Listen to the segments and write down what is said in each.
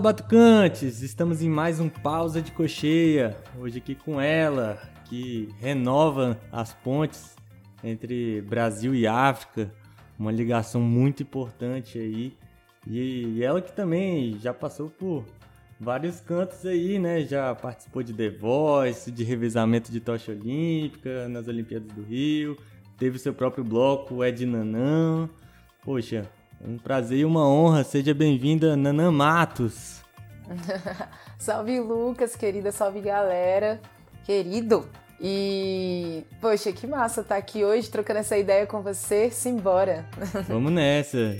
Fala Batucantes! Estamos em mais um Pausa de Cocheia. Hoje aqui com ela, que renova as pontes entre Brasil e África, uma ligação muito importante aí. E ela que também já passou por vários cantos aí, né? Já participou de The Voice, de revezamento de tocha olímpica nas Olimpíadas do Rio, teve seu próprio bloco, Ed Nanã. Poxa, um prazer e uma honra. Seja bem-vinda, Nanã Matos. salve, Lucas, querida. Salve, galera. Querido. E, poxa, que massa estar tá aqui hoje trocando essa ideia com você. Simbora. Vamos nessa.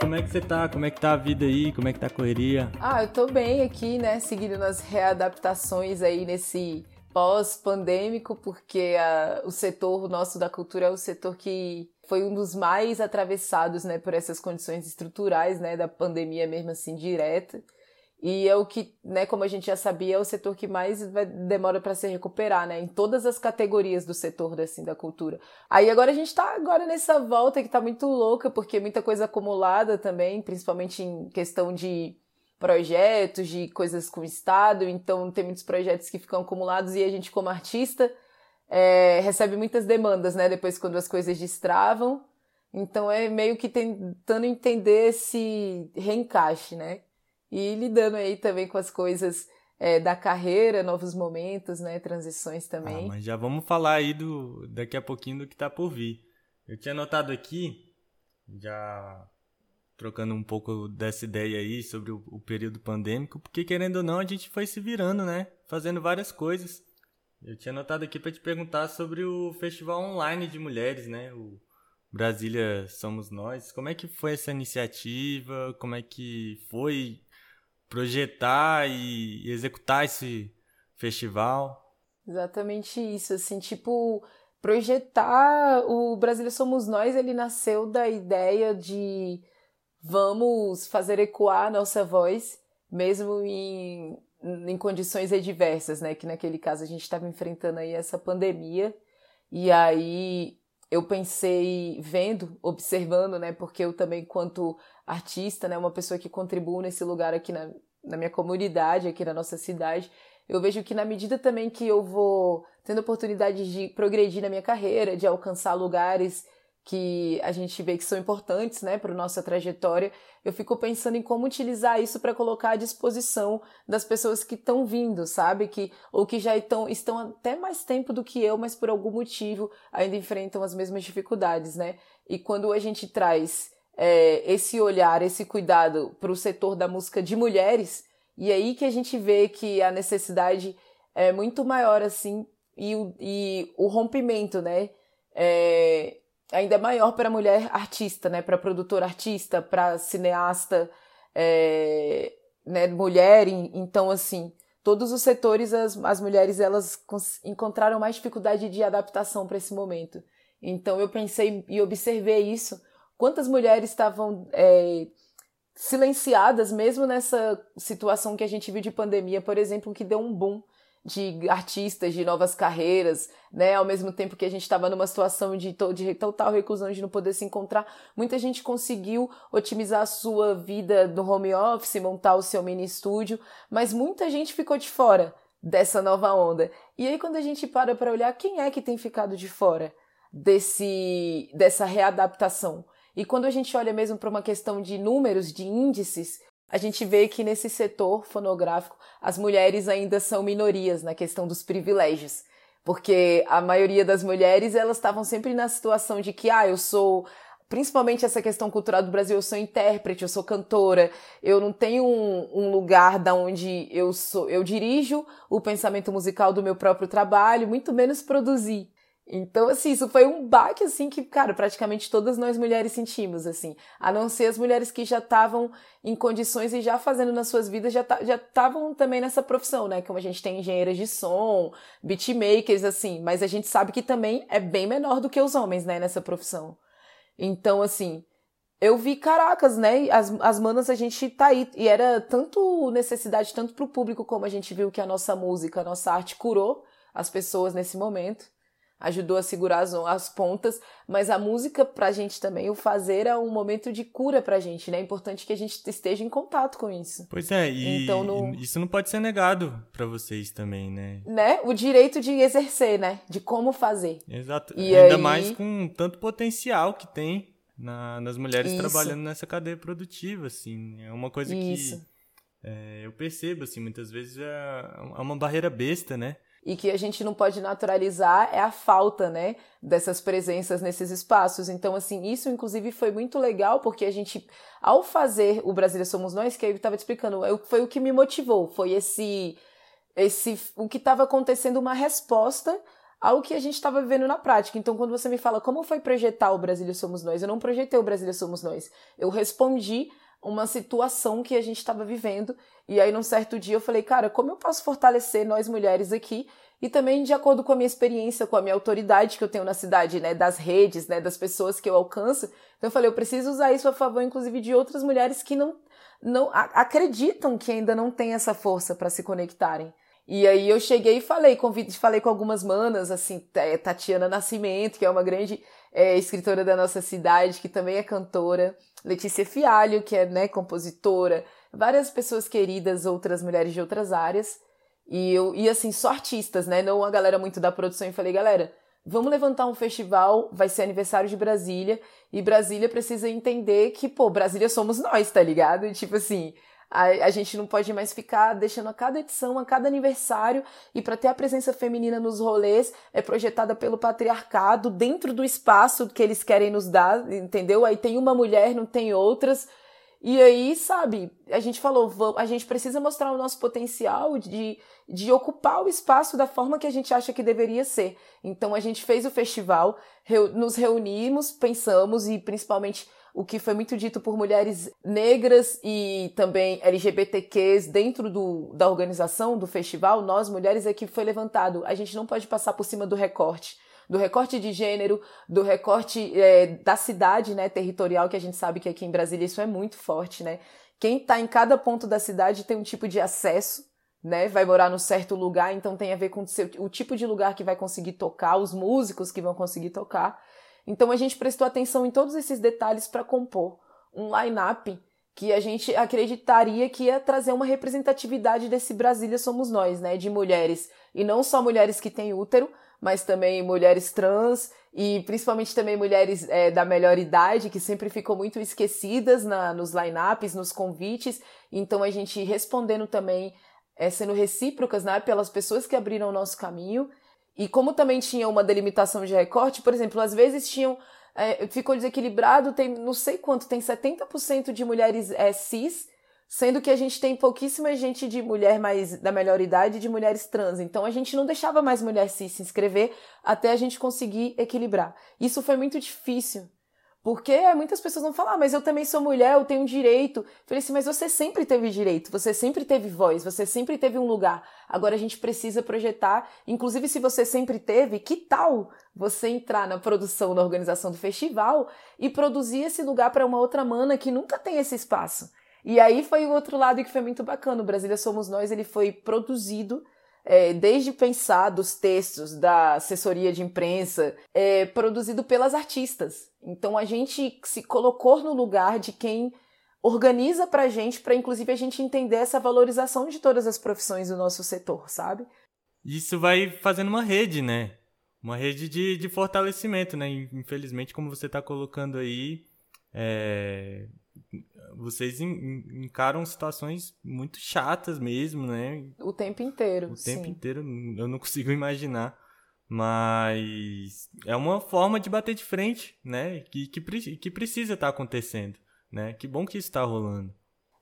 Como é que você tá? Como é que tá a vida aí? Como é que tá a correria? Ah, eu tô bem aqui, né? Seguindo nas readaptações aí nesse pós-pandêmico, porque a, o setor nosso da cultura é o setor que foi um dos mais atravessados né, por essas condições estruturais né, da pandemia mesmo assim direta. E é o que, né, como a gente já sabia, é o setor que mais vai, demora para se recuperar, né, em todas as categorias do setor assim, da cultura. Aí agora a gente está agora nessa volta que está muito louca, porque muita coisa acumulada também, principalmente em questão de projetos, de coisas com o Estado, então tem muitos projetos que ficam acumulados e a gente, como artista, é, recebe muitas demandas, né? Depois, quando as coisas destravam. Então, é meio que tentando entender esse reencaixe, né? E lidando aí também com as coisas é, da carreira, novos momentos, né? Transições também. Ah, mas já vamos falar aí do, daqui a pouquinho do que tá por vir. Eu tinha notado aqui, já trocando um pouco dessa ideia aí sobre o, o, período pandêmico, porque querendo ou não a gente foi se virando, né? Fazendo várias coisas. Eu tinha notado aqui para te perguntar sobre o festival online de mulheres, né? O Brasília Somos Nós. Como é que foi essa iniciativa? Como é que foi projetar e executar esse festival? Exatamente isso, assim, tipo, projetar o Brasília Somos Nós, ele nasceu da ideia de vamos fazer ecoar a nossa voz, mesmo em, em condições adversas, né? Que naquele caso a gente estava enfrentando aí essa pandemia. E aí eu pensei, vendo, observando, né? Porque eu também, quanto artista, né? Uma pessoa que contribui nesse lugar aqui na, na minha comunidade, aqui na nossa cidade, eu vejo que na medida também que eu vou tendo oportunidade de progredir na minha carreira, de alcançar lugares que a gente vê que são importantes né, para a nossa trajetória, eu fico pensando em como utilizar isso para colocar à disposição das pessoas que estão vindo, sabe? Que, ou que já estão, estão até mais tempo do que eu, mas por algum motivo ainda enfrentam as mesmas dificuldades, né? E quando a gente traz é, esse olhar, esse cuidado para o setor da música de mulheres, e aí que a gente vê que a necessidade é muito maior, assim, e, e o rompimento, né? É, ainda é maior para mulher artista, né? Para produtora artista, para cineasta, é, né? Mulher, então assim, todos os setores as, as mulheres elas encontraram mais dificuldade de adaptação para esse momento. Então eu pensei e observei isso. Quantas mulheres estavam é, silenciadas mesmo nessa situação que a gente viu de pandemia, por exemplo, que deu um boom de artistas, de novas carreiras, né? Ao mesmo tempo que a gente estava numa situação de, de total reclusão de não poder se encontrar, muita gente conseguiu otimizar a sua vida no home office, montar o seu mini estúdio, mas muita gente ficou de fora dessa nova onda. E aí quando a gente para para olhar quem é que tem ficado de fora desse dessa readaptação? E quando a gente olha mesmo para uma questão de números, de índices, a gente vê que nesse setor fonográfico as mulheres ainda são minorias na questão dos privilégios. Porque a maioria das mulheres, elas estavam sempre na situação de que, ah, eu sou principalmente essa questão cultural do Brasil, eu sou intérprete, eu sou cantora, eu não tenho um, um, lugar da onde eu sou, eu dirijo o pensamento musical do meu próprio trabalho, muito menos produzir. Então, assim, isso foi um baque, assim, que, cara, praticamente todas nós mulheres sentimos, assim. A não ser as mulheres que já estavam em condições e já fazendo nas suas vidas, já estavam também nessa profissão, né? Como a gente tem engenheiras de som, beatmakers, assim. Mas a gente sabe que também é bem menor do que os homens, né? Nessa profissão. Então, assim, eu vi, caracas, né? As, as manas a gente tá aí. E era tanto necessidade, tanto pro público, como a gente viu que a nossa música, a nossa arte curou as pessoas nesse momento ajudou a segurar as, as pontas, mas a música pra gente também, o fazer é um momento de cura pra gente, né? É importante que a gente esteja em contato com isso. Pois é, e então, no... isso não pode ser negado para vocês também, né? Né? O direito de exercer, né? De como fazer. Exato. E Ainda aí... mais com tanto potencial que tem na, nas mulheres isso. trabalhando nessa cadeia produtiva, assim. É uma coisa isso. que é, eu percebo, assim, muitas vezes é, é uma barreira besta, né? E que a gente não pode naturalizar é a falta, né, dessas presenças nesses espaços. Então, assim, isso inclusive foi muito legal porque a gente, ao fazer o Brasília Somos Nós, que eu estava te explicando, foi o que me motivou, foi esse, esse, o que estava acontecendo uma resposta ao que a gente estava vivendo na prática. Então, quando você me fala como foi projetar o Brasília Somos Nós, eu não projetei o Brasília Somos Nós, eu respondi uma situação que a gente estava vivendo. E aí, num certo dia, eu falei, cara, como eu posso fortalecer nós mulheres aqui? E também, de acordo com a minha experiência, com a minha autoridade que eu tenho na cidade, né, das redes, né, das pessoas que eu alcanço. Então, eu falei, eu preciso usar isso a favor, inclusive, de outras mulheres que não, não acreditam que ainda não têm essa força para se conectarem. E aí eu cheguei e falei, convite, falei com algumas manas, assim, Tatiana Nascimento, que é uma grande é, escritora da nossa cidade, que também é cantora, Letícia Fialho, que é né, compositora, várias pessoas queridas, outras mulheres de outras áreas. E eu, e assim, só artistas, né? Não a galera muito da produção. E falei, galera, vamos levantar um festival, vai ser aniversário de Brasília, e Brasília precisa entender que, pô, Brasília somos nós, tá ligado? E, tipo assim, a, a gente não pode mais ficar deixando a cada edição, a cada aniversário, e para ter a presença feminina nos rolês é projetada pelo patriarcado dentro do espaço que eles querem nos dar, entendeu? Aí tem uma mulher, não tem outras. E aí, sabe, a gente falou, a gente precisa mostrar o nosso potencial de, de ocupar o espaço da forma que a gente acha que deveria ser. Então a gente fez o festival, nos reunimos, pensamos e principalmente o que foi muito dito por mulheres negras e também LGBTQs dentro do, da organização do festival, nós mulheres é que foi levantado. A gente não pode passar por cima do recorte do recorte de gênero, do recorte é, da cidade, né, territorial, que a gente sabe que aqui em Brasília isso é muito forte, né? Quem está em cada ponto da cidade tem um tipo de acesso, né? Vai morar num certo lugar, então tem a ver com o, seu, o tipo de lugar que vai conseguir tocar, os músicos que vão conseguir tocar. Então a gente prestou atenção em todos esses detalhes para compor um line-up que a gente acreditaria que ia trazer uma representatividade desse Brasília Somos Nós, né? De mulheres. E não só mulheres que têm útero, mas também mulheres trans e principalmente também mulheres é, da melhor idade, que sempre ficam muito esquecidas na, nos line-ups, nos convites. Então a gente respondendo também, é, sendo recíprocas né, pelas pessoas que abriram o nosso caminho e como também tinha uma delimitação de recorte, por exemplo, às vezes tinham. É, ficou desequilibrado, tem não sei quanto, tem 70% de mulheres é, cis, sendo que a gente tem pouquíssima gente de mulher mais da melhor idade de mulheres trans. Então a gente não deixava mais mulher cis se inscrever até a gente conseguir equilibrar. Isso foi muito difícil. Porque muitas pessoas vão falar, ah, mas eu também sou mulher, eu tenho direito. Eu falei assim, mas você sempre teve direito, você sempre teve voz, você sempre teve um lugar. Agora a gente precisa projetar, inclusive se você sempre teve, que tal você entrar na produção, na organização do festival e produzir esse lugar para uma outra mana que nunca tem esse espaço. E aí foi o outro lado que foi muito bacana. O Brasília Somos Nós, ele foi produzido é, desde pensar dos textos, da assessoria de imprensa, é, produzido pelas artistas. Então a gente se colocou no lugar de quem organiza pra gente, para inclusive a gente entender essa valorização de todas as profissões do nosso setor, sabe? Isso vai fazendo uma rede, né? Uma rede de, de fortalecimento, né? Infelizmente, como você está colocando aí, é, vocês encaram situações muito chatas mesmo, né? O tempo inteiro. O tempo sim. inteiro, eu não consigo imaginar. Mas é uma forma de bater de frente, né? Que, que, que precisa estar tá acontecendo, né? Que bom que isso está rolando.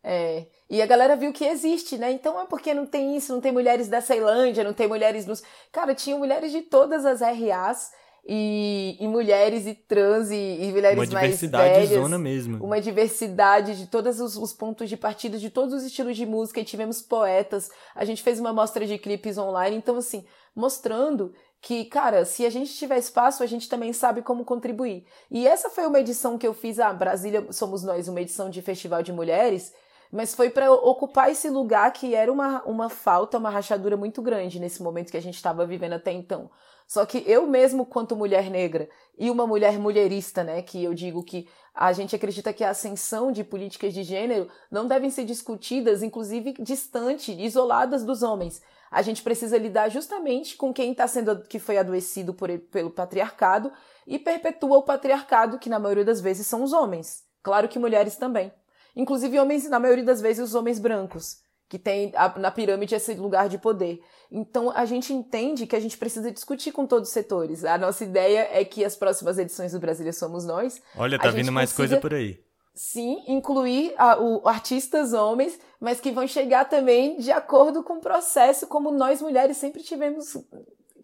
É, e a galera viu que existe, né? Então é porque não tem isso, não tem mulheres da Ceilândia, não tem mulheres nos. Cara, tinha mulheres de todas as RAs e, e mulheres e trans e, e mulheres mais velhas. Uma diversidade zona mesmo. Uma diversidade de todos os, os, pontos de partida, de todos os estilos de música, e tivemos poetas. A gente fez uma mostra de clipes online, então assim, mostrando que, cara, se a gente tiver espaço, a gente também sabe como contribuir. E essa foi uma edição que eu fiz, a Brasília Somos Nós, uma edição de Festival de Mulheres, mas foi para ocupar esse lugar que era uma, uma falta, uma rachadura muito grande nesse momento que a gente estava vivendo até então. Só que eu mesmo, quanto mulher negra e uma mulher mulherista, né, que eu digo que a gente acredita que a ascensão de políticas de gênero não devem ser discutidas, inclusive distante, isoladas dos homens. A gente precisa lidar justamente com quem está sendo que foi adoecido por, pelo patriarcado e perpetua o patriarcado, que na maioria das vezes são os homens. Claro que mulheres também. Inclusive homens, na maioria das vezes, os homens brancos, que tem na pirâmide esse lugar de poder. Então a gente entende que a gente precisa discutir com todos os setores. A nossa ideia é que as próximas edições do Brasília Somos Nós. Olha, tá vindo mais coisa por aí. Sim, incluir a, o, artistas homens, mas que vão chegar também de acordo com o processo, como nós mulheres sempre tivemos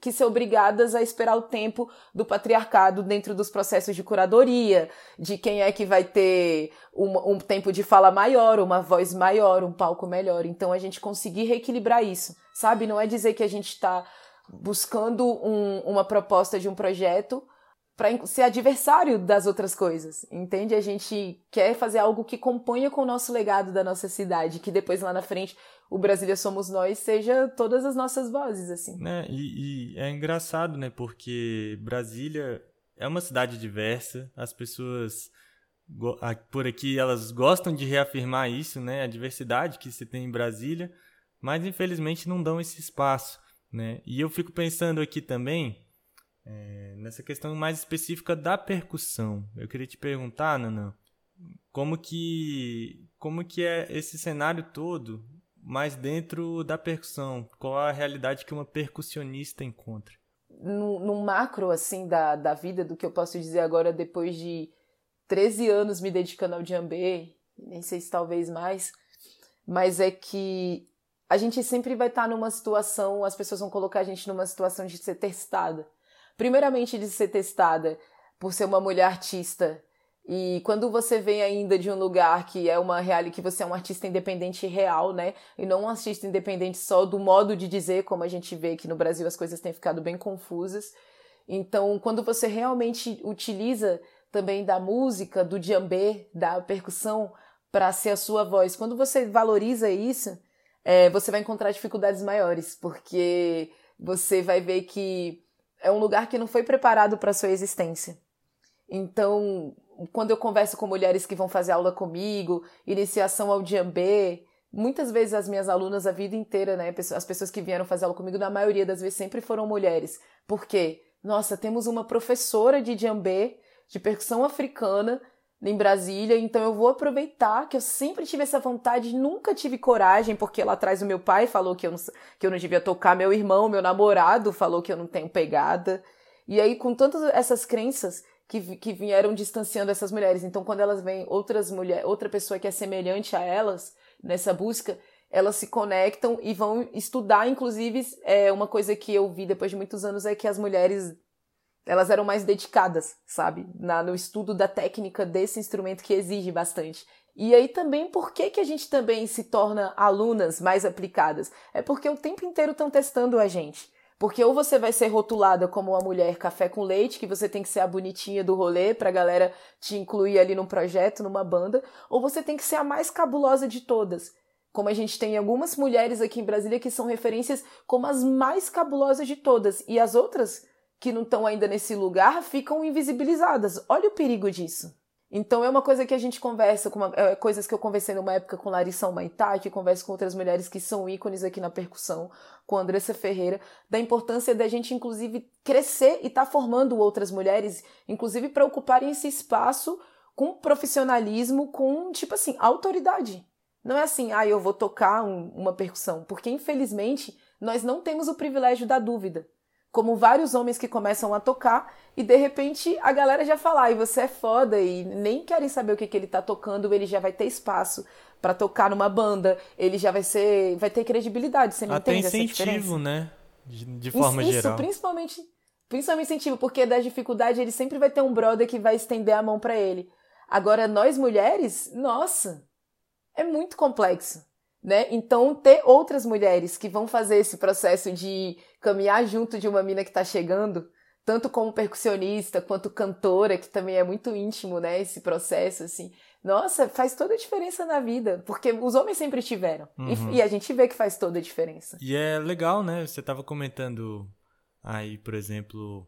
que ser obrigadas a esperar o tempo do patriarcado dentro dos processos de curadoria, de quem é que vai ter um, um tempo de fala maior, uma voz maior, um palco melhor. Então a gente conseguir reequilibrar isso, sabe? Não é dizer que a gente está buscando um, uma proposta de um projeto para ser adversário das outras coisas, entende? A gente quer fazer algo que componha com o nosso legado da nossa cidade, que depois lá na frente o Brasília Somos Nós seja todas as nossas vozes, assim. Né? E, e é engraçado, né? Porque Brasília é uma cidade diversa, as pessoas por aqui elas gostam de reafirmar isso, né? A diversidade que se tem em Brasília, mas infelizmente não dão esse espaço, né? E eu fico pensando aqui também é, nessa questão mais específica da percussão. Eu queria te perguntar, Nana, como que como que é esse cenário todo mas dentro da percussão, qual a realidade que uma percussionista encontra? No, no macro, assim, da, da vida, do que eu posso dizer agora, depois de 13 anos me dedicando ao djembe, nem sei se talvez mais, mas é que a gente sempre vai estar numa situação, as pessoas vão colocar a gente numa situação de ser testada. Primeiramente, de ser testada por ser uma mulher artista e quando você vem ainda de um lugar que é uma realidade, que você é um artista independente real, né? E não um artista independente só do modo de dizer, como a gente vê que no Brasil as coisas têm ficado bem confusas. Então, quando você realmente utiliza também da música, do djembe, da percussão para ser a sua voz, quando você valoriza isso, é, você vai encontrar dificuldades maiores, porque você vai ver que é um lugar que não foi preparado para sua existência. Então, quando eu converso com mulheres que vão fazer aula comigo, iniciação ao djembe, muitas vezes as minhas alunas a vida inteira, né, as pessoas que vieram fazer aula comigo, na maioria das vezes sempre foram mulheres. Por quê? Nossa, temos uma professora de djembe, de percussão africana, em Brasília, então eu vou aproveitar que eu sempre tive essa vontade, nunca tive coragem, porque lá atrás o meu pai falou que eu não, que eu não devia tocar, meu irmão, meu namorado falou que eu não tenho pegada. E aí, com tantas essas crenças, que, que vieram distanciando essas mulheres. Então, quando elas veem outras mulheres, outra pessoa que é semelhante a elas nessa busca, elas se conectam e vão estudar. Inclusive, é uma coisa que eu vi depois de muitos anos é que as mulheres elas eram mais dedicadas, sabe, Na, no estudo da técnica desse instrumento que exige bastante. E aí também, por que, que a gente também se torna alunas mais aplicadas? É porque o tempo inteiro estão testando a gente. Porque ou você vai ser rotulada como uma mulher café com leite, que você tem que ser a bonitinha do rolê pra galera te incluir ali num projeto, numa banda, ou você tem que ser a mais cabulosa de todas. Como a gente tem algumas mulheres aqui em Brasília que são referências como as mais cabulosas de todas, e as outras que não estão ainda nesse lugar ficam invisibilizadas. Olha o perigo disso. Então é uma coisa que a gente conversa, com uma, é, coisas que eu conversei numa época com Larissa Humaitá, que converso com outras mulheres que são ícones aqui na percussão, com Andressa Ferreira, da importância da gente, inclusive, crescer e estar tá formando outras mulheres, inclusive para ocuparem esse espaço com profissionalismo, com, tipo assim, autoridade. Não é assim, ah, eu vou tocar um, uma percussão, porque infelizmente nós não temos o privilégio da dúvida como vários homens que começam a tocar e de repente a galera já fala, e você é foda e nem querem saber o que, que ele tá tocando, ele já vai ter espaço para tocar numa banda, ele já vai ser, vai ter credibilidade, você não Até entende incentivo, né? De, de forma isso, geral. Isso, principalmente, principalmente incentivo, porque da dificuldade ele sempre vai ter um brother que vai estender a mão para ele. Agora nós mulheres, nossa, é muito complexo né? Então, ter outras mulheres que vão fazer esse processo de caminhar junto de uma mina que está chegando, tanto como percussionista quanto cantora, que também é muito íntimo, né? Esse processo, assim. Nossa, faz toda a diferença na vida, porque os homens sempre tiveram. Uhum. E, e, a gente vê que faz toda a diferença. E é legal, né? Você estava comentando aí, por exemplo,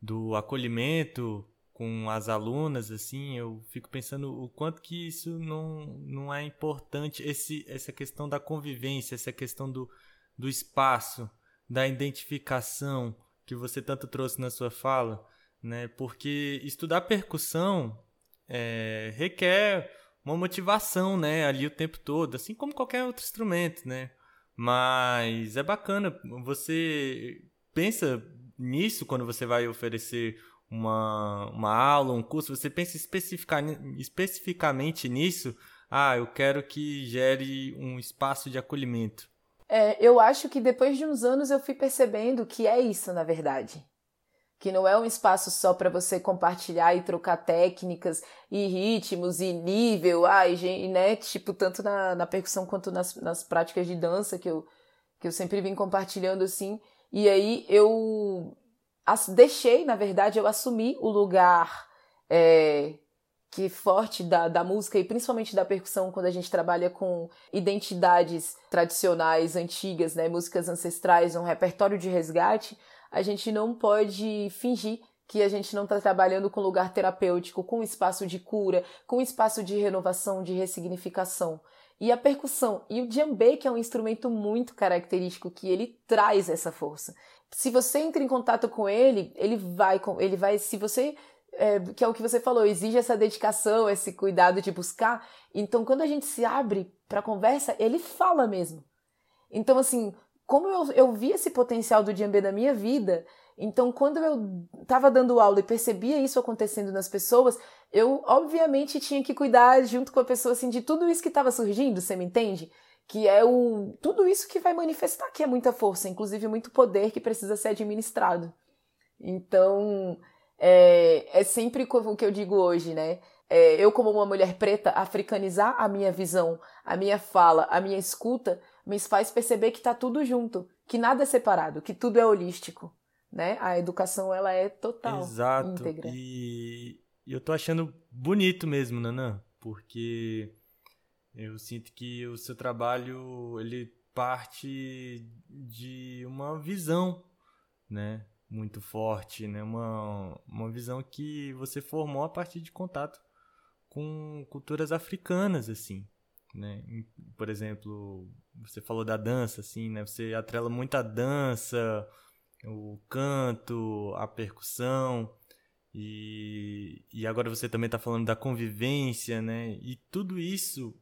do acolhimento com as alunas, assim, eu fico pensando o quanto que isso não, não é importante, esse, essa questão da convivência, essa questão do, do espaço, da identificação que você tanto trouxe na sua fala, né? Porque estudar percussão é, requer uma motivação, né? Ali o tempo todo, assim como qualquer outro instrumento, né? Mas é bacana, você pensa nisso quando você vai oferecer uma, uma aula, um curso, você pensa especificamente nisso? Ah, eu quero que gere um espaço de acolhimento. É, eu acho que depois de uns anos eu fui percebendo que é isso, na verdade que não é um espaço só para você compartilhar e trocar técnicas e ritmos e nível, ah, e, né, tipo, tanto na, na percussão quanto nas, nas práticas de dança que eu, que eu sempre vim compartilhando assim. E aí eu deixei, na verdade, eu assumi o lugar é, que forte da, da música e principalmente da percussão quando a gente trabalha com identidades tradicionais, antigas, né, músicas ancestrais, um repertório de resgate a gente não pode fingir que a gente não está trabalhando com lugar terapêutico, com espaço de cura, com espaço de renovação, de ressignificação. E a percussão e o djembe, que é um instrumento muito característico, que ele traz essa força. Se você entra em contato com ele, ele vai, ele vai, se você é, que é o que você falou, exige essa dedicação, esse cuidado de buscar. Então, quando a gente se abre para conversa, ele fala mesmo. Então, assim, como eu, eu vi esse potencial do djembe na minha vida, então quando eu estava dando aula e percebia isso acontecendo nas pessoas, eu obviamente tinha que cuidar junto com a pessoa assim de tudo isso que estava surgindo, você me entende? Que é o tudo isso que vai manifestar que é muita força, inclusive muito poder que precisa ser administrado. Então, é, é sempre o que eu digo hoje, né? É, eu, como uma mulher preta, africanizar a minha visão, a minha fala, a minha escuta, me faz perceber que está tudo junto, que nada é separado, que tudo é holístico, né? A educação ela é total, Exato. íntegra. E eu tô achando bonito mesmo, Nanã, porque eu sinto que o seu trabalho ele parte de uma visão, né? Muito forte, né? Uma, uma visão que você formou a partir de contato com culturas africanas, assim, né? Por exemplo, você falou da dança, assim, né? Você atrela muito a dança, o canto, a percussão. E, e agora você também está falando da convivência, né? E tudo isso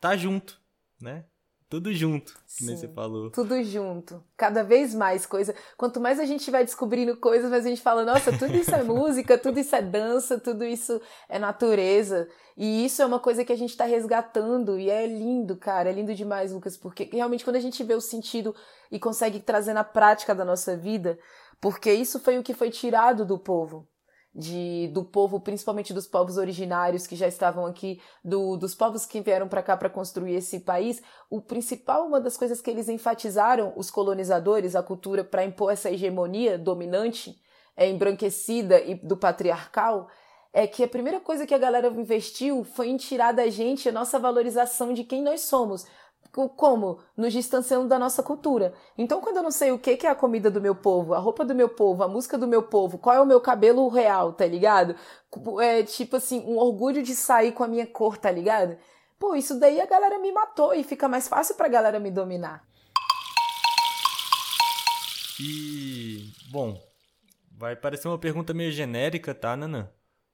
tá junto, né? Tudo junto, que nem você falou. Tudo junto. Cada vez mais coisa. Quanto mais a gente vai descobrindo coisas, mais a gente fala, nossa, tudo isso é música, tudo isso é dança, tudo isso é natureza. E isso é uma coisa que a gente está resgatando e é lindo, cara. É lindo demais, Lucas, porque realmente quando a gente vê o sentido e consegue trazer na prática da nossa vida, porque isso foi o que foi tirado do povo de, do povo, principalmente dos povos originários que já estavam aqui, do, dos povos que vieram para cá para construir esse país, o principal, uma das coisas que eles enfatizaram, os colonizadores, a cultura, para impor essa hegemonia dominante, é, embranquecida e do patriarcal, é que a primeira coisa que a galera investiu foi em tirar da gente a nossa valorização de quem nós somos. Como? Nos distanciando da nossa cultura. Então, quando eu não sei o que é a comida do meu povo, a roupa do meu povo, a música do meu povo, qual é o meu cabelo real, tá ligado? É tipo assim, um orgulho de sair com a minha cor, tá ligado? Pô, isso daí a galera me matou e fica mais fácil pra galera me dominar. E, bom, vai parecer uma pergunta meio genérica, tá, Nanã?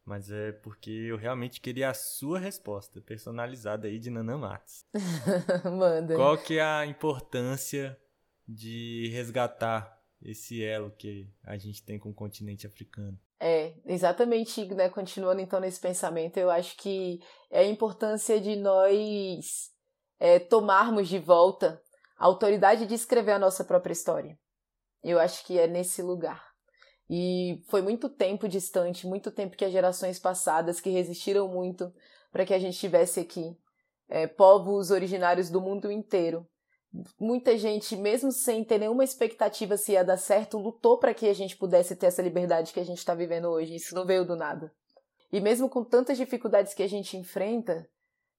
Mas é porque eu realmente queria a sua resposta personalizada aí de Nana Matos. Manda. Qual que é a importância de resgatar esse elo que a gente tem com o continente africano? É, exatamente, né? Continuando então nesse pensamento, eu acho que é a importância de nós é, tomarmos de volta a autoridade de escrever a nossa própria história. Eu acho que é nesse lugar. E foi muito tempo distante, muito tempo que as gerações passadas que resistiram muito para que a gente estivesse aqui. É, povos originários do mundo inteiro. Muita gente, mesmo sem ter nenhuma expectativa se ia dar certo, lutou para que a gente pudesse ter essa liberdade que a gente está vivendo hoje. Isso não veio do nada. E mesmo com tantas dificuldades que a gente enfrenta,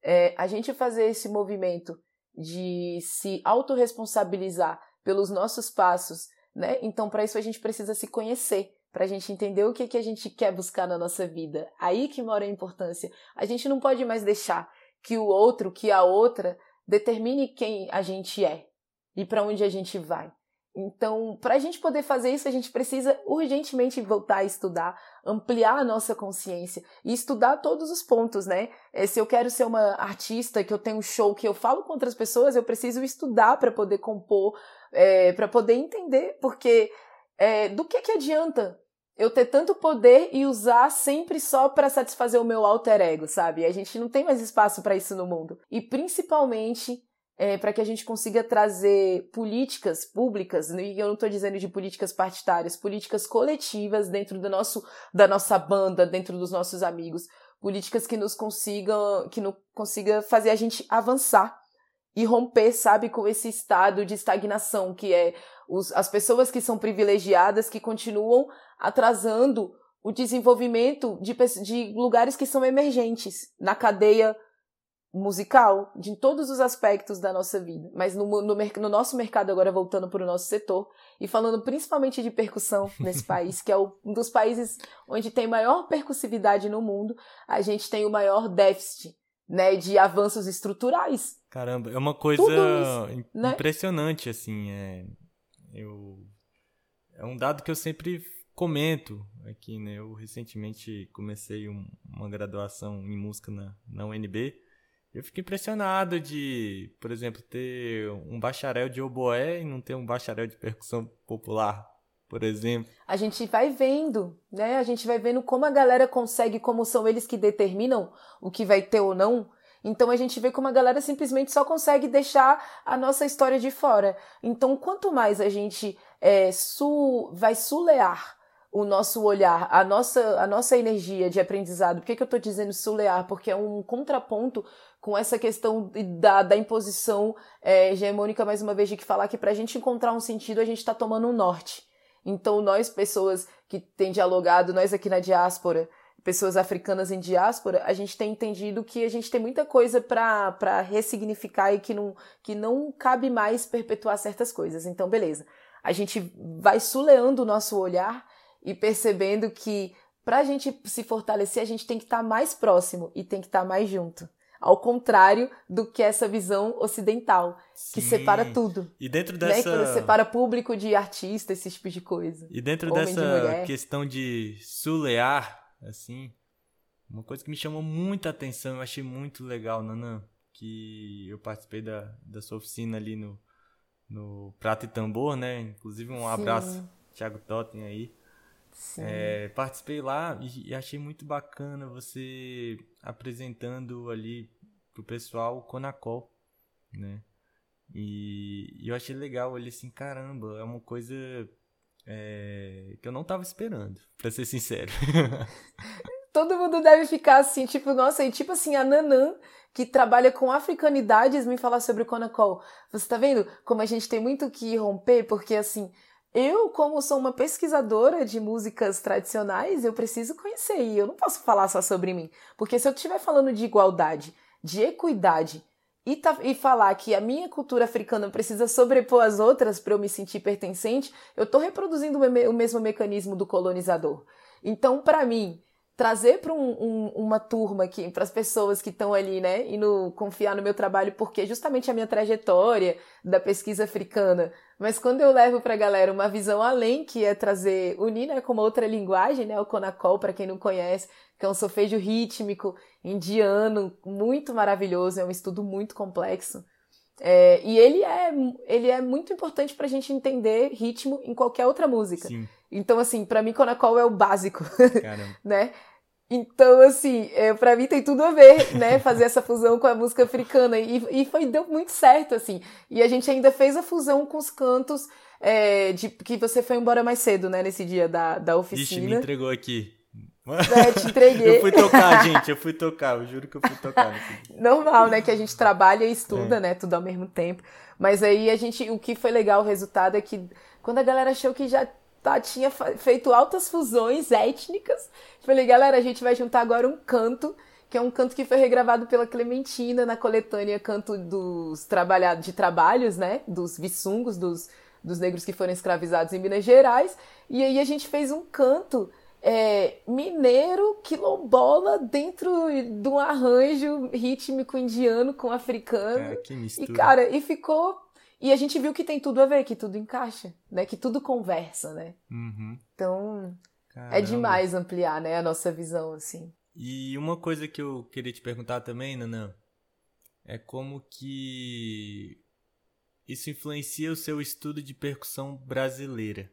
é, a gente fazer esse movimento de se autorresponsabilizar pelos nossos passos, né? Então, para isso a gente precisa se conhecer, para a gente entender o que, que a gente quer buscar na nossa vida. Aí que mora a importância. A gente não pode mais deixar que o outro, que a outra, determine quem a gente é e para onde a gente vai. Então, para a gente poder fazer isso, a gente precisa urgentemente voltar a estudar, ampliar a nossa consciência e estudar todos os pontos, né? É, se eu quero ser uma artista, que eu tenho um show, que eu falo com outras pessoas, eu preciso estudar para poder compor, é, para poder entender, porque é, do que, que adianta eu ter tanto poder e usar sempre só para satisfazer o meu alter ego, sabe? A gente não tem mais espaço para isso no mundo. E principalmente é, para que a gente consiga trazer políticas públicas, e eu não estou dizendo de políticas partidárias, políticas coletivas dentro do nosso, da nossa banda, dentro dos nossos amigos, políticas que nos consigam, que nos consiga fazer a gente avançar e romper, sabe, com esse estado de estagnação que é os, as pessoas que são privilegiadas que continuam atrasando o desenvolvimento de, de lugares que são emergentes na cadeia musical, de todos os aspectos da nossa vida. Mas no, no, no nosso mercado, agora voltando para o nosso setor, e falando principalmente de percussão nesse país, que é o, um dos países onde tem maior percussividade no mundo, a gente tem o maior déficit né, de avanços estruturais. Caramba, é uma coisa isso, né? impressionante, assim. É, eu, é um dado que eu sempre comento aqui, né? Eu recentemente comecei um, uma graduação em música na, na UNB eu fico impressionado de, por exemplo, ter um bacharel de oboé e não ter um bacharel de percussão popular, por exemplo. A gente vai vendo, né? A gente vai vendo como a galera consegue, como são eles que determinam o que vai ter ou não. Então a gente vê como a galera simplesmente só consegue deixar a nossa história de fora. Então, quanto mais a gente é, su vai sulear o nosso olhar, a nossa, a nossa energia de aprendizado. Por que, que eu estou dizendo sulear? Porque é um contraponto com essa questão da, da imposição é, hegemônica, mais uma vez, de que falar que para a gente encontrar um sentido, a gente está tomando um norte. Então, nós, pessoas que têm dialogado, nós aqui na diáspora, pessoas africanas em diáspora, a gente tem entendido que a gente tem muita coisa para ressignificar e que não, que não cabe mais perpetuar certas coisas. Então, beleza. A gente vai suleando o nosso olhar e percebendo que para a gente se fortalecer, a gente tem que estar tá mais próximo e tem que estar tá mais junto. Ao contrário do que essa visão ocidental, Sim. que separa tudo. E dentro né? dessa. Né? separa público de artista, esse tipo de coisa. E dentro Homem dessa de questão de sulear, assim, uma coisa que me chamou muita atenção, eu achei muito legal, Nanã, que eu participei da, da sua oficina ali no, no Prato e Tambor, né? Inclusive um Sim. abraço, Thiago Totten aí. É, participei lá e, e, achei muito bacana você apresentando ali pro pessoal o Conacol, né? E, e eu achei legal, olhei assim, caramba, é uma coisa é, que eu não tava esperando, pra ser sincero. Todo mundo deve ficar assim, tipo, nossa, e tipo assim, a Nanã, que trabalha com africanidades, me falar sobre o Conacol. Você tá vendo como a gente tem muito que romper, porque assim, eu, como sou uma pesquisadora de músicas tradicionais, eu preciso conhecer e eu não posso falar só sobre mim. Porque se eu estiver falando de igualdade, de equidade e, tá, e falar que a minha cultura africana precisa sobrepor as outras para eu me sentir pertencente, eu estou reproduzindo o mesmo mecanismo do colonizador. Então, para mim, trazer para um, um, uma turma aqui, para as pessoas que estão ali, né, e confiar no meu trabalho, porque justamente a minha trajetória da pesquisa africana. Mas quando eu levo para a galera uma visão além, que é trazer, unir né, com uma outra linguagem, né, o Conacol, para quem não conhece, que é um solfejo rítmico indiano, muito maravilhoso, é um estudo muito complexo. É, e ele é, ele é muito importante para a gente entender ritmo em qualquer outra música. Sim. Então, assim, para mim, Conacol é o básico, né? Então, assim, é, para mim tem tudo a ver, né? Fazer essa fusão com a música africana. E, e foi, deu muito certo, assim. E a gente ainda fez a fusão com os cantos é, de que você foi embora mais cedo, né? Nesse dia da, da oficina. Ixi, me entregou aqui. É, te entreguei. eu fui tocar, gente, eu fui tocar, eu juro que eu fui tocar. Normal, né? Que a gente trabalha e estuda, é. né? Tudo ao mesmo tempo. Mas aí a gente, o que foi legal, o resultado é que quando a galera achou que já tá, tinha feito altas fusões étnicas. Falei, galera, a gente vai juntar agora um canto, que é um canto que foi regravado pela Clementina na coletânea Canto dos Trabalhados de Trabalhos, né? Dos Vissungos, dos, dos negros que foram escravizados em Minas Gerais. E aí a gente fez um canto é, mineiro quilombola dentro de um arranjo rítmico indiano com africano. Cara, que mistura. E, cara, e ficou. E a gente viu que tem tudo a ver, que tudo encaixa, né? Que tudo conversa, né? Uhum. Então, Caramba. é demais ampliar, né, a nossa visão, assim. E uma coisa que eu queria te perguntar também, Nanã, é como que isso influencia o seu estudo de percussão brasileira,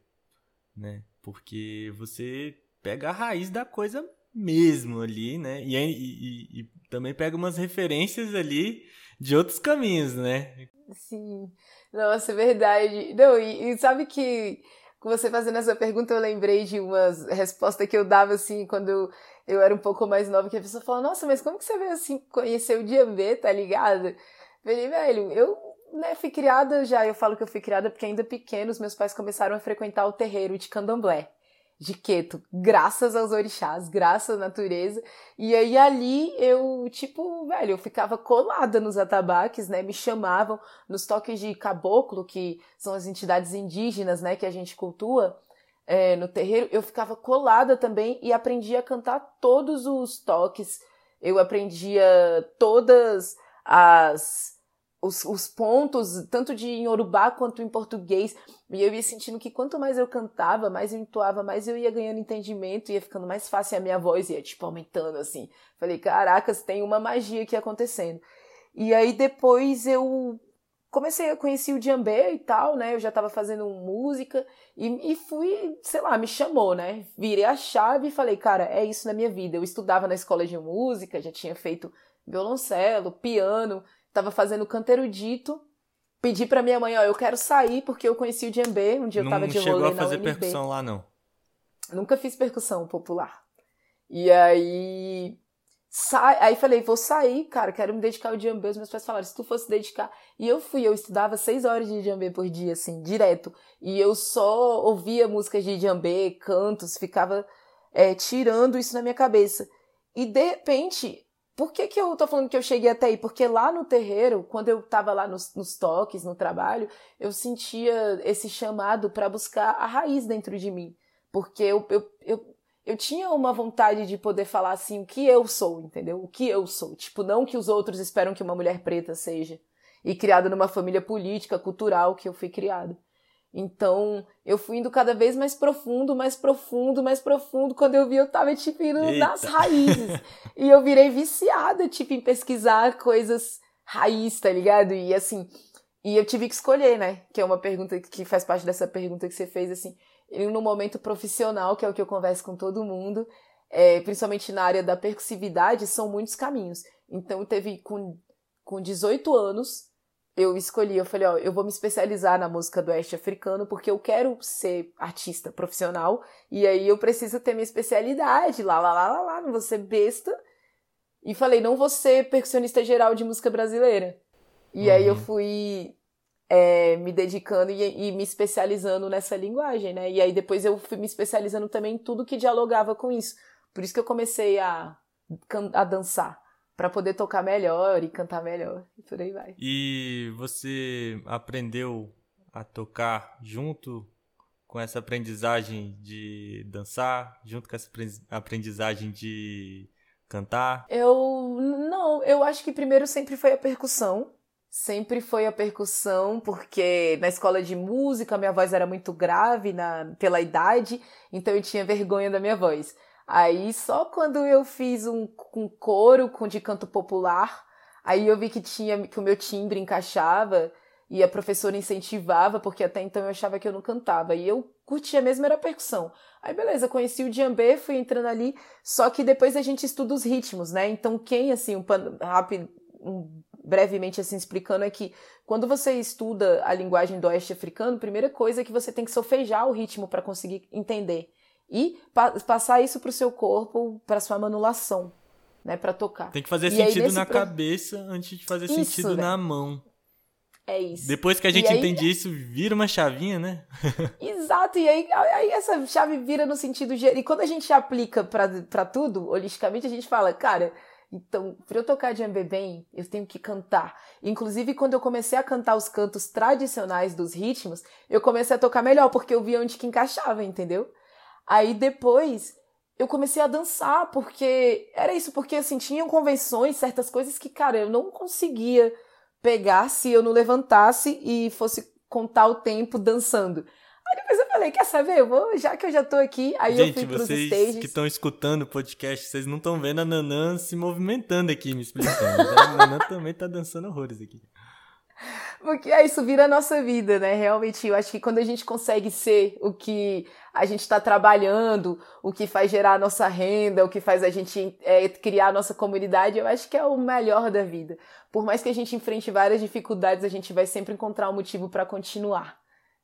né? Porque você pega a raiz da coisa mesmo ali, né? E, e, e, também pega umas referências ali de outros caminhos, né? Sim. Nossa, é verdade. Não, e, e, sabe que com você fazendo essa pergunta eu lembrei de umas respostas que eu dava assim quando eu, eu era um pouco mais nova, que a pessoa falava, nossa, mas como que você veio assim conhecer o Diambê, tá ligado? falei, velho, eu né, fui criada já, eu falo que eu fui criada porque ainda pequenos meus pais começaram a frequentar o terreiro de candomblé de Queto, graças aos orixás, graças à natureza. E aí ali eu, tipo, velho, eu ficava colada nos atabaques, né? Me chamavam nos toques de caboclo, que são as entidades indígenas, né, que a gente cultua é, no terreiro. Eu ficava colada também e aprendia a cantar todos os toques. Eu aprendia todas as os, os pontos, tanto de em Urubá quanto em português. E eu ia sentindo que quanto mais eu cantava, mais eu entoava, mais eu ia ganhando entendimento, ia ficando mais fácil a minha voz, ia tipo aumentando assim. Falei, caracas, tem uma magia aqui acontecendo. E aí depois eu comecei a conhecer o djembe e tal, né? Eu já estava fazendo música e, e fui, sei lá, me chamou, né? Virei a chave e falei, cara, é isso na minha vida. Eu estudava na escola de música, já tinha feito violoncelo, piano, tava fazendo canteiro dito. Pedi pra minha mãe, ó, eu quero sair porque eu conheci o djembe, um dia eu tava de rolê na Não chegou a fazer percussão lá, não? Nunca fiz percussão popular. E aí... Sai, aí falei, vou sair, cara, quero me dedicar ao djembe. Os meus pais falaram, se tu fosse dedicar... E eu fui, eu estudava seis horas de djembe por dia, assim, direto. E eu só ouvia músicas de djembe, cantos, ficava é, tirando isso na minha cabeça. E de repente, por que, que eu tô falando que eu cheguei até aí? Porque lá no terreiro, quando eu tava lá nos, nos toques, no trabalho, eu sentia esse chamado para buscar a raiz dentro de mim. Porque eu, eu, eu, eu tinha uma vontade de poder falar assim o que eu sou, entendeu? O que eu sou. Tipo, não que os outros esperam que uma mulher preta seja. E criada numa família política, cultural que eu fui criada. Então, eu fui indo cada vez mais profundo, mais profundo, mais profundo. Quando eu vi, eu tava, tipo, indo Eita. nas raízes. e eu virei viciada, tipo, em pesquisar coisas raiz, tá ligado? E assim, e eu tive que escolher, né? Que é uma pergunta que faz parte dessa pergunta que você fez, assim. E no momento profissional, que é o que eu converso com todo mundo, é, principalmente na área da percussividade, são muitos caminhos. Então, teve com, com 18 anos, eu escolhi, eu falei, ó, eu vou me especializar na música do oeste africano porque eu quero ser artista profissional e aí eu preciso ter minha especialidade, lá, lá, lá, lá, lá, não vou ser besta. E falei, não vou ser percussionista geral de música brasileira. E uhum. aí eu fui é, me dedicando e, e, me especializando nessa linguagem, né? E aí depois eu fui me especializando também em tudo que dialogava com isso. Por isso que eu comecei a, a dançar para poder tocar melhor e cantar melhor e por aí vai. E você aprendeu a tocar junto com essa aprendizagem de dançar, junto com essa aprendizagem de cantar? Eu não, eu acho que primeiro sempre foi a percussão. Sempre foi a percussão, porque na escola de música minha voz era muito grave na, pela idade, então eu tinha vergonha da minha voz. Aí só quando eu fiz um, um coro de canto popular, aí eu vi que tinha que o meu timbre encaixava e a professora incentivava, porque até então eu achava que eu não cantava. E eu curtia mesmo era percussão. Aí beleza, conheci o djembe, fui entrando ali, só que depois a gente estuda os ritmos, né? Então quem assim, um rápido, um, brevemente assim explicando é que quando você estuda a linguagem do oeste africano, primeira coisa é que você tem que solfejar o ritmo para conseguir entender e pa passar isso para o seu corpo, para sua manulação, né, para tocar. Tem que fazer e sentido aí, na pro... cabeça antes de fazer isso, sentido né? na mão. É isso. Depois que a gente aí... entende isso, vira uma chavinha, né? Exato, e aí, aí essa chave vira no sentido. E quando a gente aplica para tudo, holisticamente, a gente fala, cara, então, para eu tocar djembe bem, eu tenho que cantar. Inclusive, quando eu comecei a cantar os cantos tradicionais dos ritmos, eu comecei a tocar melhor, porque eu via onde que encaixava, entendeu? Aí depois eu comecei a dançar, porque era isso, porque assim, tinham convenções, certas coisas que, cara, eu não conseguia pegar se eu não levantasse e fosse contar o tempo dançando. Aí depois eu falei, quer saber? Eu vou, já que eu já tô aqui, aí Gente, eu fui pros vocês stages. que estão escutando o podcast, vocês não estão vendo a Nanã se movimentando aqui, me explicando. a Nanã também tá dançando horrores aqui. Porque é isso vira a nossa vida, né? Realmente, eu acho que quando a gente consegue ser o que a gente está trabalhando, o que faz gerar a nossa renda, o que faz a gente é, criar a nossa comunidade, eu acho que é o melhor da vida. Por mais que a gente enfrente várias dificuldades, a gente vai sempre encontrar um motivo para continuar,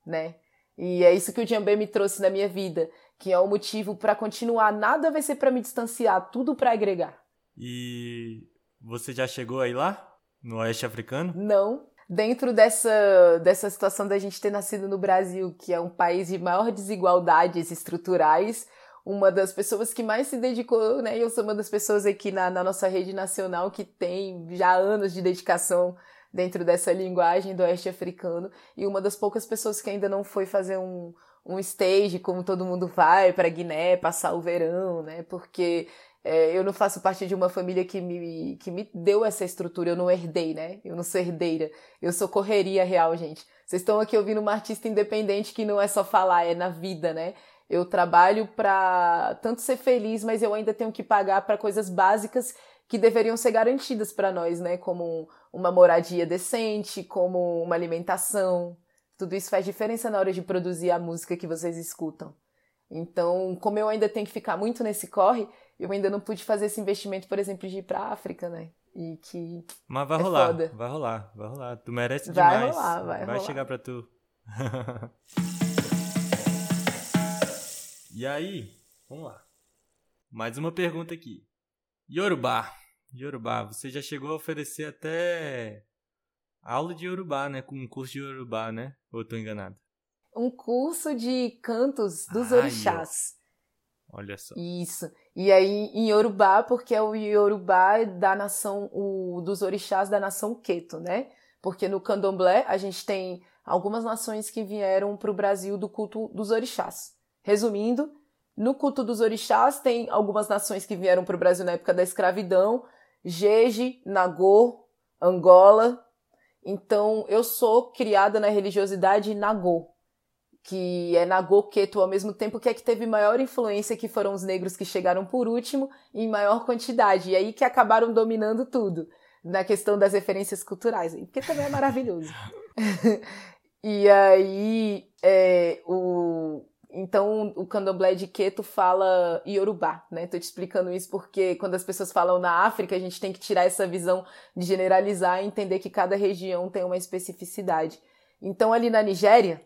né? E é isso que o Djambê me trouxe na minha vida, que é o motivo para continuar. Nada vai ser para me distanciar, tudo para agregar. E você já chegou aí lá? No Oeste Africano? Não, dentro dessa, dessa situação da gente ter nascido no Brasil, que é um país de maior desigualdades estruturais, uma das pessoas que mais se dedicou, né? Eu sou uma das pessoas aqui na, na nossa rede nacional que tem já anos de dedicação dentro dessa linguagem do oeste africano e uma das poucas pessoas que ainda não foi fazer um, um stage como todo mundo vai para Guiné passar o verão, né? Porque é, eu não faço parte de uma família que me, que me deu essa estrutura, eu não herdei, né? Eu não sou herdeira, eu sou correria real, gente. Vocês estão aqui ouvindo uma artista independente que não é só falar, é na vida, né? Eu trabalho para tanto ser feliz, mas eu ainda tenho que pagar para coisas básicas que deveriam ser garantidas para nós, né? Como uma moradia decente, como uma alimentação. Tudo isso faz diferença na hora de produzir a música que vocês escutam. Então, como eu ainda tenho que ficar muito nesse corre, eu ainda não pude fazer esse investimento, por exemplo, de ir pra África, né? E que. Mas vai é rolar, foda. vai rolar, vai rolar. Tu merece Vai demais. rolar, vai rolar. chegar pra tu. e aí, vamos lá. Mais uma pergunta aqui. Yorubá. Yorubá, você já chegou a oferecer até aula de Yorubá, né? Com um curso de Yorubá, né? Ou eu tô enganado? Um curso de cantos dos Ai, orixás. Olha só. Isso. E aí em Yorubá, porque é o Yorubá da nação, o, dos orixás da nação Queto, né? Porque no candomblé a gente tem algumas nações que vieram para o Brasil do culto dos orixás. Resumindo, no culto dos orixás tem algumas nações que vieram para o Brasil na época da escravidão, Jeje, Nagô, Angola. Então eu sou criada na religiosidade Nagô, que é Nagô Queto ao mesmo tempo, que é que teve maior influência, que foram os negros que chegaram por último, em maior quantidade, e aí que acabaram dominando tudo, na questão das referências culturais, porque também é maravilhoso. e aí, é, o, então o candomblé de Queto fala Yorubá, né? Tô te explicando isso porque quando as pessoas falam na África, a gente tem que tirar essa visão de generalizar e entender que cada região tem uma especificidade. Então ali na Nigéria,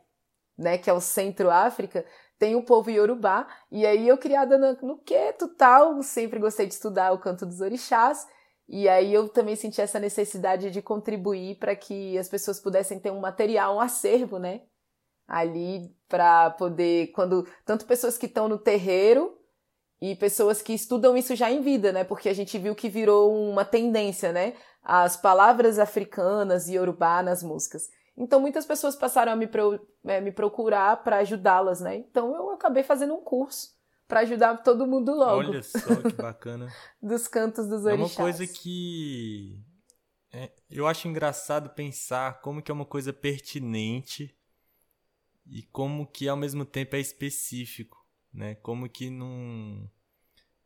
né, que é o Centro-África, tem o povo Yorubá, e aí eu criada no, no Queto tal, sempre gostei de estudar o canto dos orixás, e aí eu também senti essa necessidade de contribuir para que as pessoas pudessem ter um material, um acervo, né, ali para poder, quando tanto pessoas que estão no terreiro e pessoas que estudam isso já em vida, né, porque a gente viu que virou uma tendência, né, as palavras africanas e Yorubá nas músicas. Então muitas pessoas passaram a me, pro, é, me procurar para ajudá-las, né? Então eu acabei fazendo um curso para ajudar todo mundo logo. Olha só que bacana. Dos cantos dos é orixás. uma coisa que é, eu acho engraçado pensar como que é uma coisa pertinente e como que ao mesmo tempo é específico, né? Como que não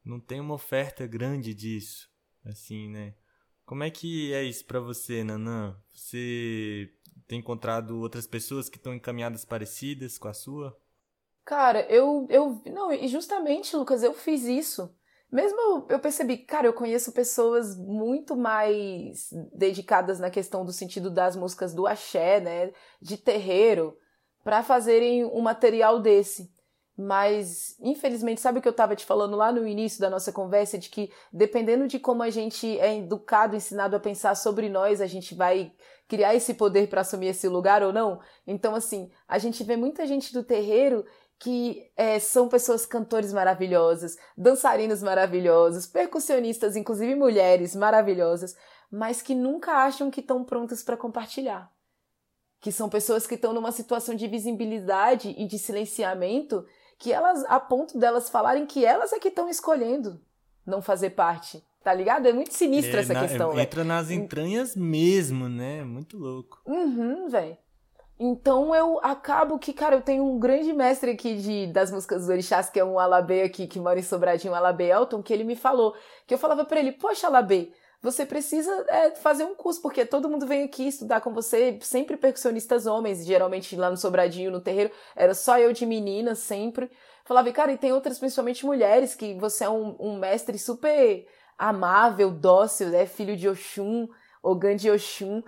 não tem uma oferta grande disso, assim, né? Como é que é isso para você, Nanã? Você tem encontrado outras pessoas que estão encaminhadas parecidas com a sua? Cara, eu, eu. Não, e justamente, Lucas, eu fiz isso. Mesmo eu percebi, cara, eu conheço pessoas muito mais dedicadas na questão do sentido das músicas do axé, né? De terreiro, para fazerem um material desse. Mas infelizmente, sabe o que eu estava te falando lá no início da nossa conversa de que dependendo de como a gente é educado, ensinado a pensar sobre nós, a gente vai criar esse poder para assumir esse lugar ou não? Então, assim, a gente vê muita gente do terreiro que é, são pessoas cantores maravilhosas, dançarinos maravilhosos, percussionistas, inclusive mulheres maravilhosas, mas que nunca acham que estão prontas para compartilhar. Que são pessoas que estão numa situação de visibilidade e de silenciamento que elas, a ponto delas falarem que elas é que estão escolhendo não fazer parte. Tá ligado? É muito sinistra é, essa na, questão, Entra nas entranhas mesmo, né? Muito louco. Uhum, velho. Então eu acabo que, cara, eu tenho um grande mestre aqui de, das músicas do Orixás, que é um Alabê aqui, que mora em Sobradinho, Alabê Elton, que ele me falou, que eu falava para ele, poxa, Alabê, você precisa é, fazer um curso, porque todo mundo vem aqui estudar com você, sempre percussionistas homens, geralmente lá no Sobradinho, no terreiro, era só eu de menina, sempre. Falava, cara, e tem outras, principalmente mulheres, que você é um, um mestre super amável, dócil, é filho de Oxum, Ogan de Oxum,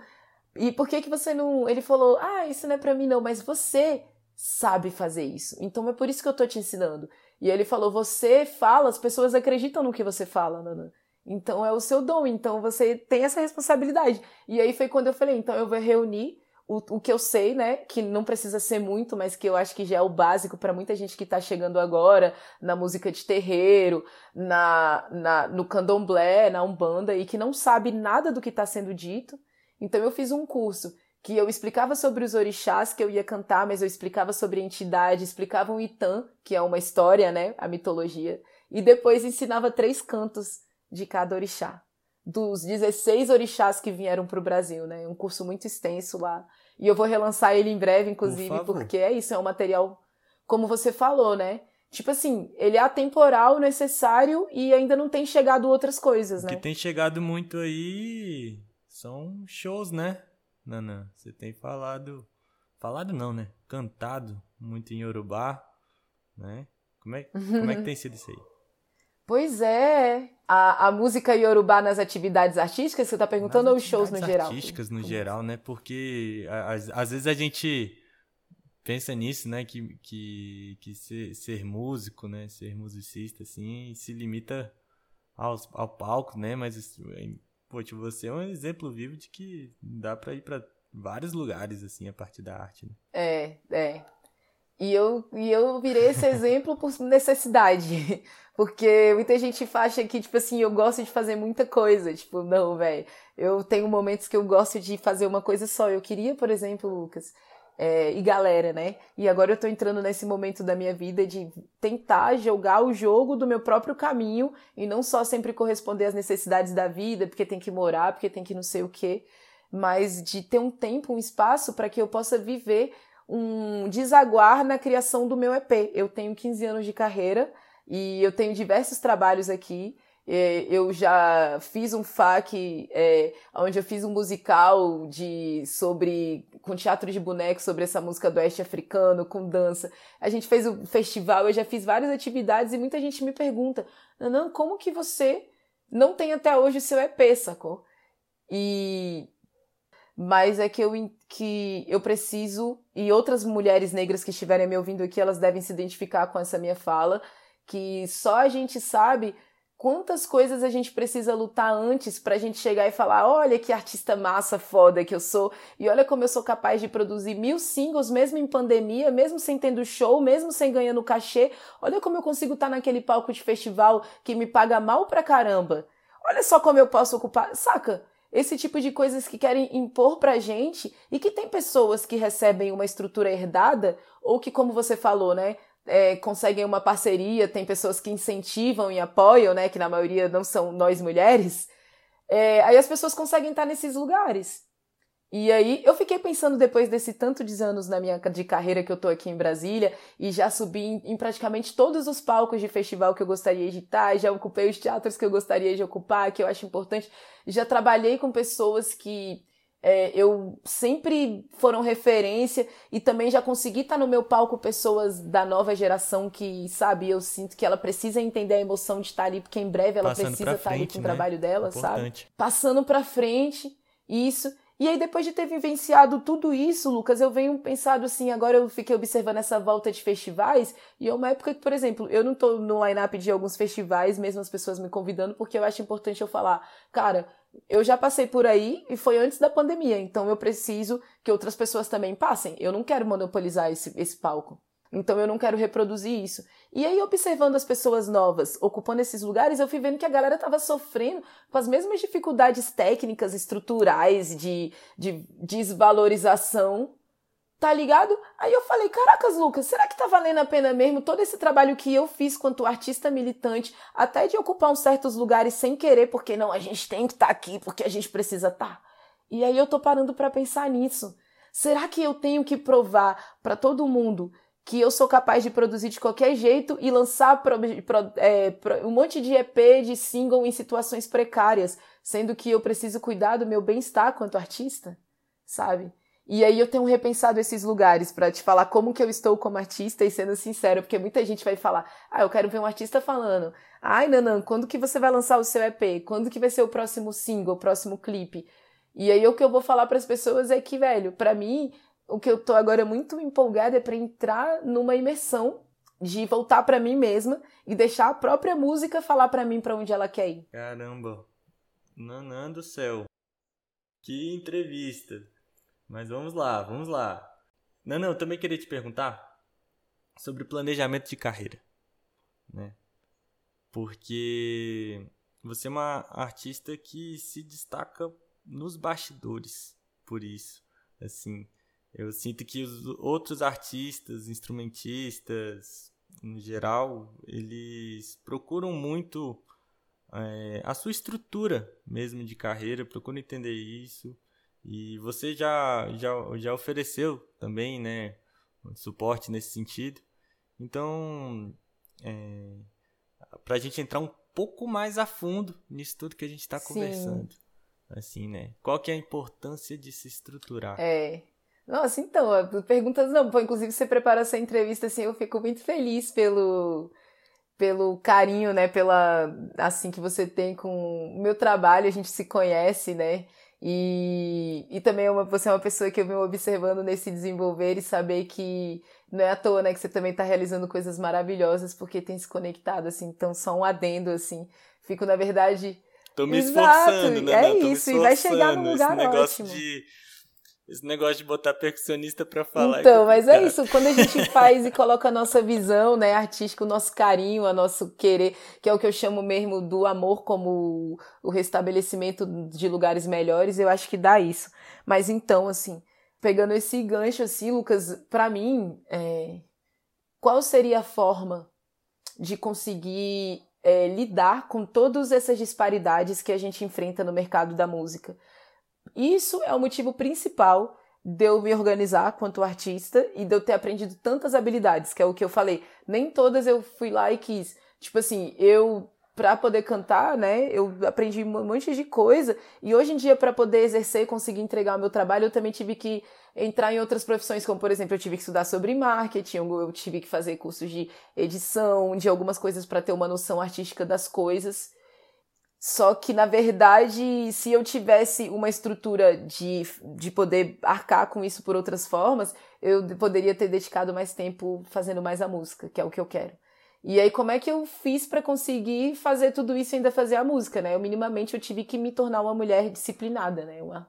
e por que que você não... Ele falou, ah, isso não é pra mim não, mas você sabe fazer isso, então é por isso que eu tô te ensinando. E ele falou, você fala, as pessoas acreditam no que você fala, Nana. Então é o seu dom, então você tem essa responsabilidade. E aí foi quando eu falei, então eu vou reunir o, o que eu sei, né, que não precisa ser muito, mas que eu acho que já é o básico para muita gente que está chegando agora na música de terreiro, na, na no candomblé, na umbanda e que não sabe nada do que está sendo dito. Então eu fiz um curso que eu explicava sobre os orixás que eu ia cantar, mas eu explicava sobre entidade, explicava o Itã, que é uma história, né, a mitologia, e depois ensinava três cantos de cada orixá. Dos 16 orixás que vieram para o Brasil, né? Um curso muito extenso lá. E eu vou relançar ele em breve, inclusive, Por porque é isso, é um material, como você falou, né? Tipo assim, ele é atemporal, necessário e ainda não tem chegado outras coisas, né? O que tem chegado muito aí são shows, né? Nana, você tem falado. Falado não, né? Cantado muito em Yorubá, né? Como é, como é que tem sido isso aí? Pois é. A, a música Yorubá nas atividades artísticas, você está perguntando nas ou os shows no geral? artísticas no geral, né? Porque às, vezes a gente pensa nisso, né? Que, que, que ser, ser músico, né? Ser musicista, assim, se limita aos, ao palco, né? Mas, pô, tipo, você é um exemplo vivo de que dá para ir para vários lugares, assim, a partir da arte. Né? É, é. E eu, e eu virei esse exemplo por necessidade. Porque muita gente acha que, tipo assim, eu gosto de fazer muita coisa. Tipo, não, velho. Eu tenho momentos que eu gosto de fazer uma coisa só. Eu queria, por exemplo, Lucas, é, e galera, né? E agora eu tô entrando nesse momento da minha vida de tentar jogar o jogo do meu próprio caminho e não só sempre corresponder às necessidades da vida, porque tem que morar, porque tem que não sei o quê, mas de ter um tempo, um espaço para que eu possa viver um desaguar na criação do meu EP. Eu tenho 15 anos de carreira e eu tenho diversos trabalhos aqui. É, eu já fiz um FAQ, é, onde eu fiz um musical de sobre com teatro de bonecos sobre essa música do oeste africano, com dança. A gente fez um festival, eu já fiz várias atividades e muita gente me pergunta, Nanã, como que você não tem até hoje o seu EP, sacou? E mas é que eu, que eu preciso, e outras mulheres negras que estiverem me ouvindo aqui, elas devem se identificar com essa minha fala, que só a gente sabe quantas coisas a gente precisa lutar antes pra gente chegar e falar: olha que artista massa foda que eu sou, e olha como eu sou capaz de produzir mil singles, mesmo em pandemia, mesmo sem tendo show, mesmo sem ganhando cachê, olha como eu consigo estar naquele palco de festival que me paga mal pra caramba. Olha só como eu posso ocupar. Saca? Esse tipo de coisas que querem impor pra gente e que tem pessoas que recebem uma estrutura herdada ou que, como você falou, né, é, conseguem uma parceria, tem pessoas que incentivam e apoiam, né, que na maioria não são nós mulheres. É, aí as pessoas conseguem estar nesses lugares. E aí eu fiquei pensando depois desse tanto de anos na minha de carreira que eu tô aqui em Brasília e já subi em, em, praticamente todos os palcos de festival que eu gostaria de estar, já ocupei os teatros que eu gostaria de ocupar, que eu acho importante. Já trabalhei com pessoas que é, eu sempre foram referência e também já consegui estar no meu palco pessoas da nova geração que, sabe, eu sinto que ela precisa entender a emoção de estar ali, porque em breve ela Passando precisa estar ali com o trabalho dela, Importante. sabe? Passando pra frente, isso. E aí, depois de ter vivenciado tudo isso, Lucas, eu venho pensado assim, agora eu fiquei observando essa volta de festivais, e é uma época que, por exemplo, eu não tô no line-up de alguns festivais, mesmo as pessoas me convidando, porque eu acho importante eu falar, cara, eu já passei por aí e foi antes da pandemia, então eu preciso que outras pessoas também passem. Eu não quero monopolizar esse, esse palco. Então eu não quero reproduzir isso. E aí, observando as pessoas novas ocupando esses lugares, eu fui vendo que a galera estava sofrendo com as mesmas dificuldades técnicas, estruturais, de, de desvalorização. Tá ligado? Aí eu falei, caracas, Lucas, será que tá valendo a pena mesmo todo esse trabalho que eu fiz quanto artista militante, até de ocupar uns certos lugares sem querer, porque não, a gente tem que estar tá aqui, porque a gente precisa estar. Tá. E aí eu tô parando para pensar nisso. Será que eu tenho que provar para todo mundo que eu sou capaz de produzir de qualquer jeito e lançar pro, pro, é, pro, um monte de EP, de single em situações precárias, sendo que eu preciso cuidar do meu bem-estar quanto artista, sabe? E aí eu tenho repensado esses lugares para te falar como que eu estou como artista e sendo sincero, porque muita gente vai falar: "Ah, eu quero ver um artista falando: "Ai, Nanan, quando que você vai lançar o seu EP? Quando que vai ser o próximo single, o próximo clipe?" E aí o que eu vou falar para as pessoas é que, velho, para mim o que eu tô agora muito empolgada é para entrar numa imersão de voltar para mim mesma e deixar a própria música falar para mim para onde ela quer ir. Caramba. Nanã do céu. Que entrevista. Mas vamos lá, vamos lá. Nanã, eu também queria te perguntar sobre planejamento de carreira, né? Porque você é uma artista que se destaca nos bastidores, por isso, assim, eu sinto que os outros artistas, instrumentistas, em geral, eles procuram muito é, a sua estrutura mesmo de carreira, procuram entender isso. E você já, já, já ofereceu também, né, suporte nesse sentido. Então, é, para a gente entrar um pouco mais a fundo nisso tudo que a gente está conversando, assim, né? Qual que é a importância de se estruturar? É, nossa, então, perguntas não, pô, inclusive você prepara essa entrevista assim, eu fico muito feliz pelo pelo carinho, né, pela assim que você tem com o meu trabalho, a gente se conhece, né? E, e também é uma, você é uma pessoa que eu venho observando nesse desenvolver e saber que não é à toa, né, que você também está realizando coisas maravilhosas porque tem se conectado, assim, então só um adendo, assim. Fico, na verdade. Tô me esforçando, Exato, né? É isso, e vai chegar num lugar Esse negócio ótimo. de esse negócio de botar percussionista pra falar. É então, é mas é isso. Quando a gente faz e coloca a nossa visão, né, artística, o nosso carinho, o nosso querer, que é o que eu chamo mesmo do amor como o restabelecimento de lugares melhores, eu acho que dá isso. Mas então, assim, pegando esse gancho, assim, Lucas, para mim, é... qual seria a forma de conseguir é, lidar com todas essas disparidades que a gente enfrenta no mercado da música? Isso é o motivo principal de eu me organizar quanto artista e de eu ter aprendido tantas habilidades, que é o que eu falei. Nem todas eu fui lá e quis. Tipo assim, eu para poder cantar, né, eu aprendi um monte de coisa e hoje em dia para poder exercer e conseguir entregar o meu trabalho, eu também tive que entrar em outras profissões, como por exemplo, eu tive que estudar sobre marketing, eu tive que fazer cursos de edição, de algumas coisas para ter uma noção artística das coisas. Só que, na verdade, se eu tivesse uma estrutura de, de poder arcar com isso por outras formas, eu poderia ter dedicado mais tempo fazendo mais a música, que é o que eu quero. E aí, como é que eu fiz para conseguir fazer tudo isso e ainda fazer a música, né? Eu, minimamente, eu tive que me tornar uma mulher disciplinada, né? Uma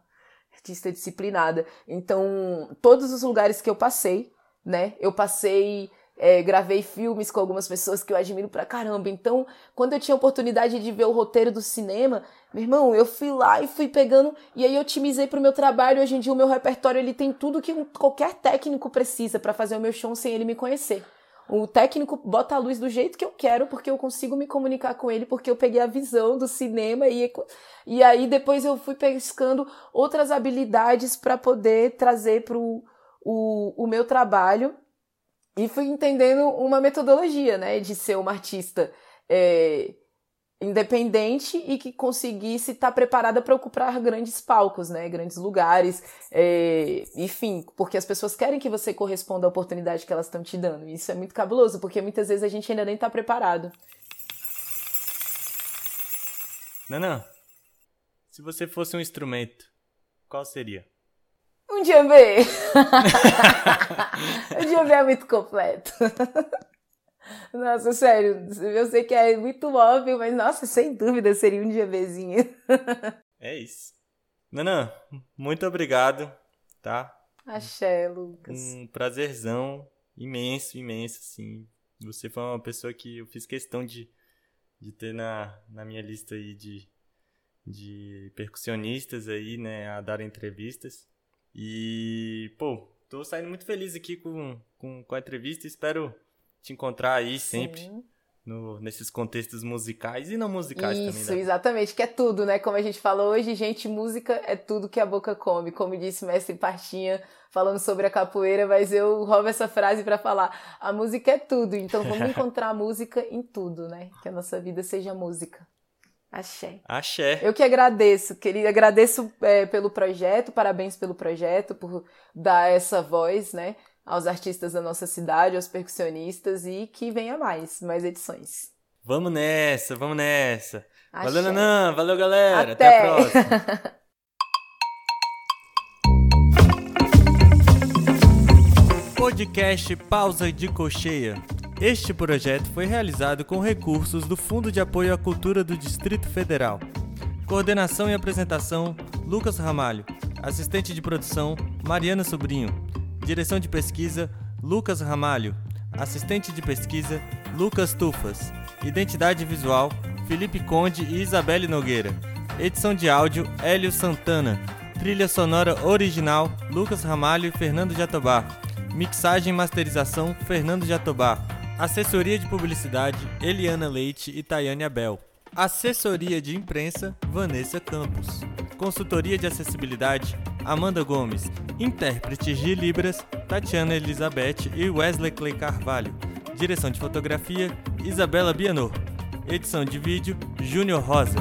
artista disciplinada. Então, todos os lugares que eu passei, né? Eu passei é, gravei filmes com algumas pessoas que eu admiro pra caramba. Então, quando eu tinha oportunidade de ver o roteiro do cinema, meu irmão, eu fui lá e fui pegando e aí eu otimizei pro meu trabalho. Hoje em dia o meu repertório ele tem tudo que qualquer técnico precisa para fazer o meu show sem ele me conhecer. O técnico bota a luz do jeito que eu quero, porque eu consigo me comunicar com ele, porque eu peguei a visão do cinema e, e aí depois eu fui pescando outras habilidades para poder trazer pro o, o meu trabalho e fui entendendo uma metodologia, né, de ser uma artista é, independente e que conseguisse estar preparada para ocupar grandes palcos, né, grandes lugares, é, enfim, porque as pessoas querem que você corresponda à oportunidade que elas estão te dando. E isso é muito cabuloso, porque muitas vezes a gente ainda nem está preparado. Não. Se você fosse um instrumento, qual seria? Um um dia B é muito completo. Nossa, sério, eu sei que é muito óbvio, mas nossa, sem dúvida seria um dia Bzinho. é isso. Nanã, muito obrigado, tá? Axé, Lucas. Um prazerzão imenso, imenso, assim. Você foi uma pessoa que eu fiz questão de, de ter na, na minha lista aí de, de percussionistas aí, né, a dar entrevistas. E, pô, tô saindo muito feliz aqui com, com, com a entrevista. Espero te encontrar aí sempre. Sim. No, nesses contextos musicais e não musicais Isso, também. Isso, né? exatamente, que é tudo, né? Como a gente falou hoje, gente, música é tudo que a boca come. Como disse mestre Partinha, falando sobre a capoeira, mas eu roubo essa frase para falar: a música é tudo, então vamos encontrar a música em tudo, né? Que a nossa vida seja música. Axé. Axé. Eu que agradeço, querida. Agradeço é, pelo projeto, parabéns pelo projeto, por dar essa voz, né? Aos artistas da nossa cidade, aos percussionistas e que venha mais, mais edições. Vamos nessa, vamos nessa. Axé. Valeu, Nanã. Valeu, galera. Até, Até a próxima. Podcast Pausa de Cocheia. Este projeto foi realizado com recursos do Fundo de Apoio à Cultura do Distrito Federal. Coordenação e apresentação: Lucas Ramalho. Assistente de produção: Mariana Sobrinho. Direção de pesquisa: Lucas Ramalho. Assistente de pesquisa: Lucas Tufas. Identidade visual: Felipe Conde e Isabelle Nogueira. Edição de áudio: Hélio Santana. Trilha sonora original: Lucas Ramalho e Fernando Jatobá. Mixagem e masterização Fernando Jatobá. Assessoria de publicidade Eliana Leite e Tayane Abel. Assessoria de imprensa Vanessa Campos. Consultoria de acessibilidade Amanda Gomes. Intérpretes de Libras Tatiana Elizabeth e Wesley Clay Carvalho. Direção de fotografia Isabela Bianor. Edição de vídeo Júnior Rosa.